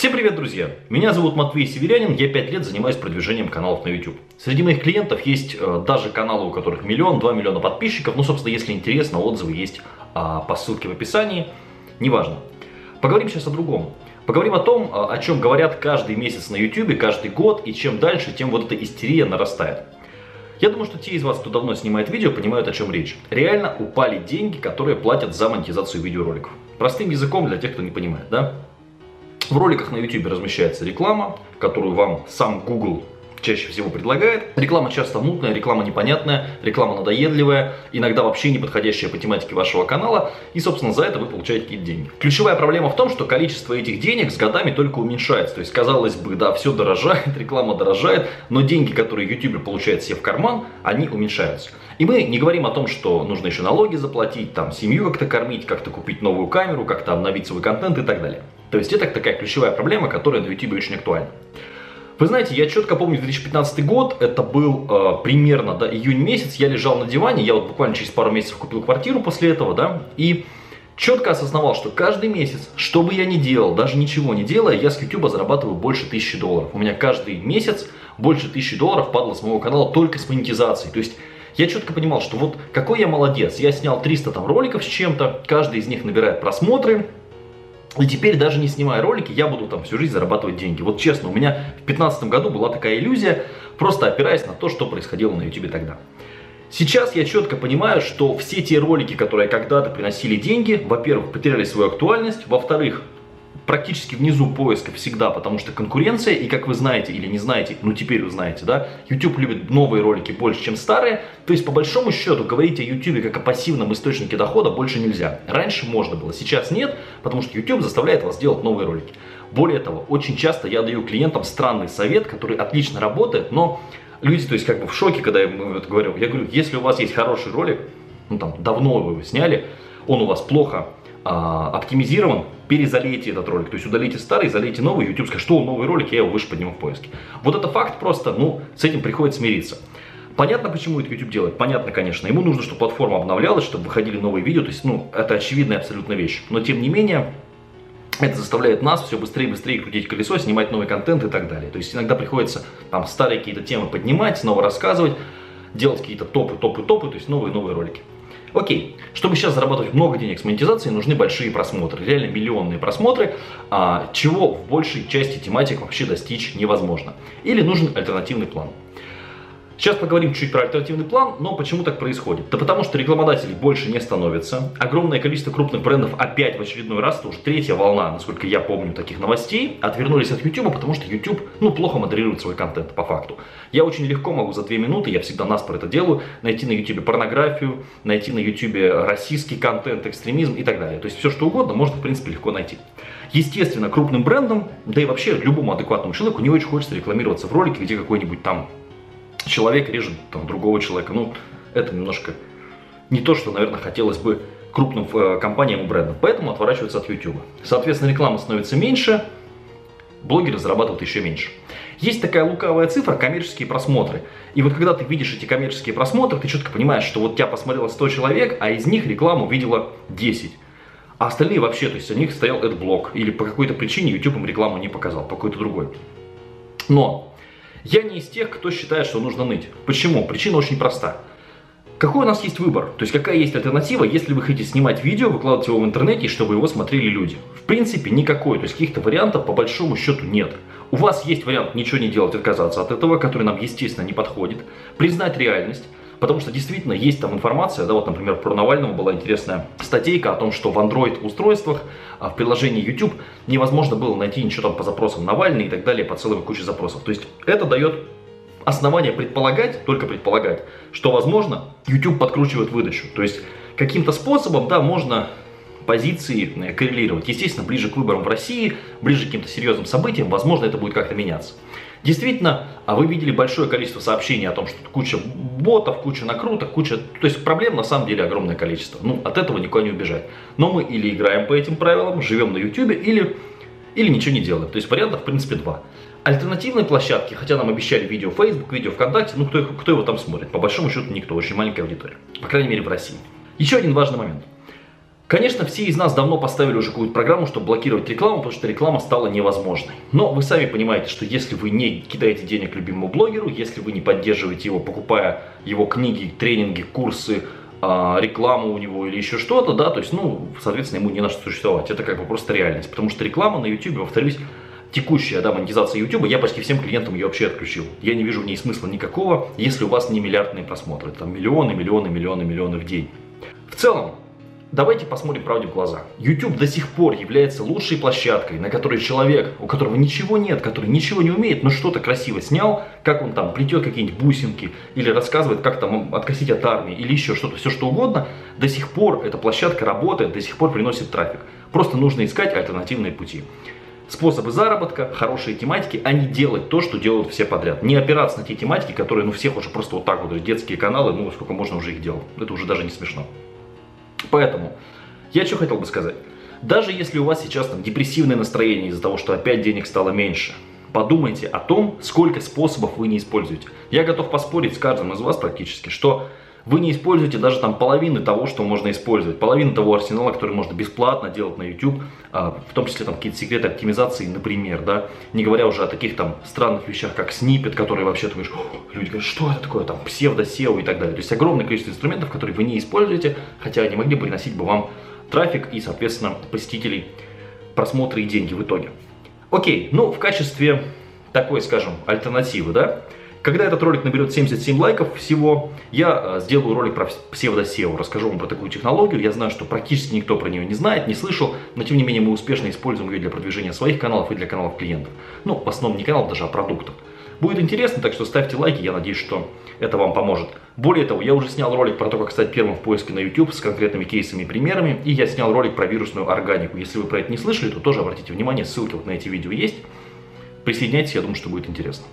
Всем привет, друзья! Меня зовут Матвей Северянин, я 5 лет занимаюсь продвижением каналов на YouTube. Среди моих клиентов есть э, даже каналы, у которых миллион, два миллиона подписчиков. Ну, собственно, если интересно, отзывы есть э, по ссылке в описании. Неважно. Поговорим сейчас о другом. Поговорим о том, э, о чем говорят каждый месяц на YouTube, каждый год, и чем дальше, тем вот эта истерия нарастает. Я думаю, что те из вас, кто давно снимает видео, понимают, о чем речь. Реально упали деньги, которые платят за монетизацию видеороликов. Простым языком для тех, кто не понимает, да? В роликах на YouTube размещается реклама, которую вам сам Google чаще всего предлагает. Реклама часто мутная, реклама непонятная, реклама надоедливая, иногда вообще не подходящая по тематике вашего канала, и, собственно, за это вы получаете какие-то деньги. Ключевая проблема в том, что количество этих денег с годами только уменьшается. То есть, казалось бы, да, все дорожает, реклама дорожает, но деньги, которые ютубер получает себе в карман, они уменьшаются. И мы не говорим о том, что нужно еще налоги заплатить, там, семью как-то кормить, как-то купить новую камеру, как-то обновить свой контент и так далее. То есть это такая ключевая проблема, которая на YouTube очень актуальна. Вы знаете, я четко помню 2015 год, это был э, примерно да, июнь месяц, я лежал на диване, я вот буквально через пару месяцев купил квартиру после этого, да, и четко осознавал, что каждый месяц, что бы я ни делал, даже ничего не делая, я с YouTube зарабатываю больше тысячи долларов. У меня каждый месяц больше тысячи долларов падало с моего канала только с монетизацией. То есть я четко понимал, что вот какой я молодец, я снял 300 там роликов с чем-то, каждый из них набирает просмотры, и теперь даже не снимая ролики, я буду там всю жизнь зарабатывать деньги. Вот честно, у меня в 2015 году была такая иллюзия, просто опираясь на то, что происходило на YouTube тогда. Сейчас я четко понимаю, что все те ролики, которые когда-то приносили деньги, во-первых, потеряли свою актуальность, во-вторых, практически внизу поиска всегда, потому что конкуренция, и как вы знаете или не знаете, ну теперь вы знаете, да, YouTube любит новые ролики больше, чем старые, то есть по большому счету говорить о YouTube как о пассивном источнике дохода больше нельзя. Раньше можно было, сейчас нет, потому что YouTube заставляет вас делать новые ролики. Более того, очень часто я даю клиентам странный совет, который отлично работает, но люди, то есть как бы в шоке, когда я ему это говорю. Я говорю, если у вас есть хороший ролик, ну там давно вы его сняли, он у вас плохо а, оптимизирован, перезалейте этот ролик. То есть удалите старый, залейте новый, YouTube скажет, что новый ролик, я его выше подниму в поиске. Вот это факт просто, ну, с этим приходится смириться. Понятно, почему это YouTube делает? Понятно, конечно. Ему нужно, чтобы платформа обновлялась, чтобы выходили новые видео. То есть, ну, это очевидная абсолютно вещь. Но, тем не менее, это заставляет нас все быстрее и быстрее крутить колесо, снимать новый контент и так далее. То есть, иногда приходится там старые какие-то темы поднимать, снова рассказывать, делать какие-то топы, топы, топы, то есть новые-новые ролики. Окей, чтобы сейчас зарабатывать много денег с монетизацией, нужны большие просмотры, реально миллионные просмотры, а, чего в большей части тематик вообще достичь невозможно. Или нужен альтернативный план. Сейчас поговорим чуть про альтернативный план, но почему так происходит? Да потому что рекламодателей больше не становится. Огромное количество крупных брендов опять в очередной раз, это уже третья волна, насколько я помню, таких новостей, отвернулись от YouTube, потому что YouTube, ну, плохо модерирует свой контент по факту. Я очень легко могу за две минуты, я всегда наспор это делаю, найти на YouTube порнографию, найти на YouTube российский контент, экстремизм и так далее. То есть все что угодно можно, в принципе, легко найти. Естественно, крупным брендам, да и вообще любому адекватному человеку не очень хочется рекламироваться в ролике, где какой-нибудь там человек режет там, другого человека. Ну, это немножко не то, что, наверное, хотелось бы крупным э, компаниям и брендам. Поэтому отворачиваются от YouTube. Соответственно, реклама становится меньше, блогеры зарабатывают еще меньше. Есть такая лукавая цифра – коммерческие просмотры. И вот когда ты видишь эти коммерческие просмотры, ты четко понимаешь, что вот тебя посмотрело 100 человек, а из них рекламу видела 10. А остальные вообще, то есть у них стоял этот блок. Или по какой-то причине YouTube им рекламу не показал, по какой-то другой. Но я не из тех, кто считает, что нужно ныть. Почему? Причина очень проста. Какой у нас есть выбор? То есть какая есть альтернатива, если вы хотите снимать видео, выкладывать его в интернете, чтобы его смотрели люди? В принципе, никакой. То есть каких-то вариантов по большому счету нет. У вас есть вариант ничего не делать, отказаться от этого, который нам, естественно, не подходит. Признать реальность. Потому что действительно есть там информация, да, вот, например, про Навального была интересная статейка о том, что в Android устройствах, а, в приложении YouTube невозможно было найти ничего там по запросам Навальный и так далее, по целой куче запросов. То есть это дает основание предполагать, только предполагать, что, возможно, YouTube подкручивает выдачу. То есть каким-то способом, да, можно позиции э, коррелировать. Естественно, ближе к выборам в России, ближе к каким-то серьезным событиям, возможно, это будет как-то меняться. Действительно, а вы видели большое количество сообщений о том, что куча ботов, куча накруток, куча... То есть проблем на самом деле огромное количество. Ну, от этого никуда не убежать. Но мы или играем по этим правилам, живем на YouTube, или, или ничего не делаем. То есть вариантов, в принципе, два. Альтернативные площадки, хотя нам обещали видео Facebook, видео ВКонтакте, ну кто, кто его там смотрит? По большому счету никто, очень маленькая аудитория. По крайней мере в России. Еще один важный момент. Конечно, все из нас давно поставили уже какую-то программу, чтобы блокировать рекламу, потому что реклама стала невозможной. Но вы сами понимаете, что если вы не кидаете денег любимому блогеру, если вы не поддерживаете его, покупая его книги, тренинги, курсы, а, рекламу у него или еще что-то, да, то есть, ну, соответственно, ему не на что существовать. Это как бы просто реальность. Потому что реклама на YouTube, повторюсь, текущая да, монетизация YouTube, я почти всем клиентам ее вообще отключил. Я не вижу в ней смысла никакого, если у вас не миллиардные просмотры. Там миллионы, миллионы, миллионы, миллионы в день. В целом, Давайте посмотрим правде в глаза. YouTube до сих пор является лучшей площадкой, на которой человек, у которого ничего нет, который ничего не умеет, но что-то красиво снял, как он там плетет какие-нибудь бусинки, или рассказывает, как там откосить от армии, или еще что-то, все что угодно, до сих пор эта площадка работает, до сих пор приносит трафик. Просто нужно искать альтернативные пути. Способы заработка, хорошие тематики, а не делать то, что делают все подряд. Не опираться на те тематики, которые, ну, всех уже просто вот так вот, детские каналы, ну, сколько можно уже их делать. Это уже даже не смешно. Поэтому, я что хотел бы сказать. Даже если у вас сейчас там депрессивное настроение из-за того, что опять денег стало меньше, подумайте о том, сколько способов вы не используете. Я готов поспорить с каждым из вас практически, что вы не используете даже там половины того, что можно использовать, половину того арсенала, который можно бесплатно делать на YouTube, а, в том числе там какие-то секреты оптимизации, например, да, не говоря уже о таких там странных вещах, как снипет, которые вообще ты говоришь, люди говорят, что это такое, там, псевдо-SEO и так далее. То есть огромное количество инструментов, которые вы не используете, хотя они могли бы приносить бы вам трафик и, соответственно, посетителей, просмотры и деньги в итоге. Окей, ну, в качестве такой, скажем, альтернативы, да, когда этот ролик наберет 77 лайков всего, я э, сделаю ролик про псевдосео, расскажу вам про такую технологию. Я знаю, что практически никто про нее не знает, не слышал, но тем не менее мы успешно используем ее для продвижения своих каналов и для каналов клиентов. Ну, в основном не каналов даже, а продуктов. Будет интересно, так что ставьте лайки, я надеюсь, что это вам поможет. Более того, я уже снял ролик про то, как стать первым в поиске на YouTube с конкретными кейсами и примерами, и я снял ролик про вирусную органику. Если вы про это не слышали, то тоже обратите внимание, ссылки вот на эти видео есть. Присоединяйтесь, я думаю, что будет интересно.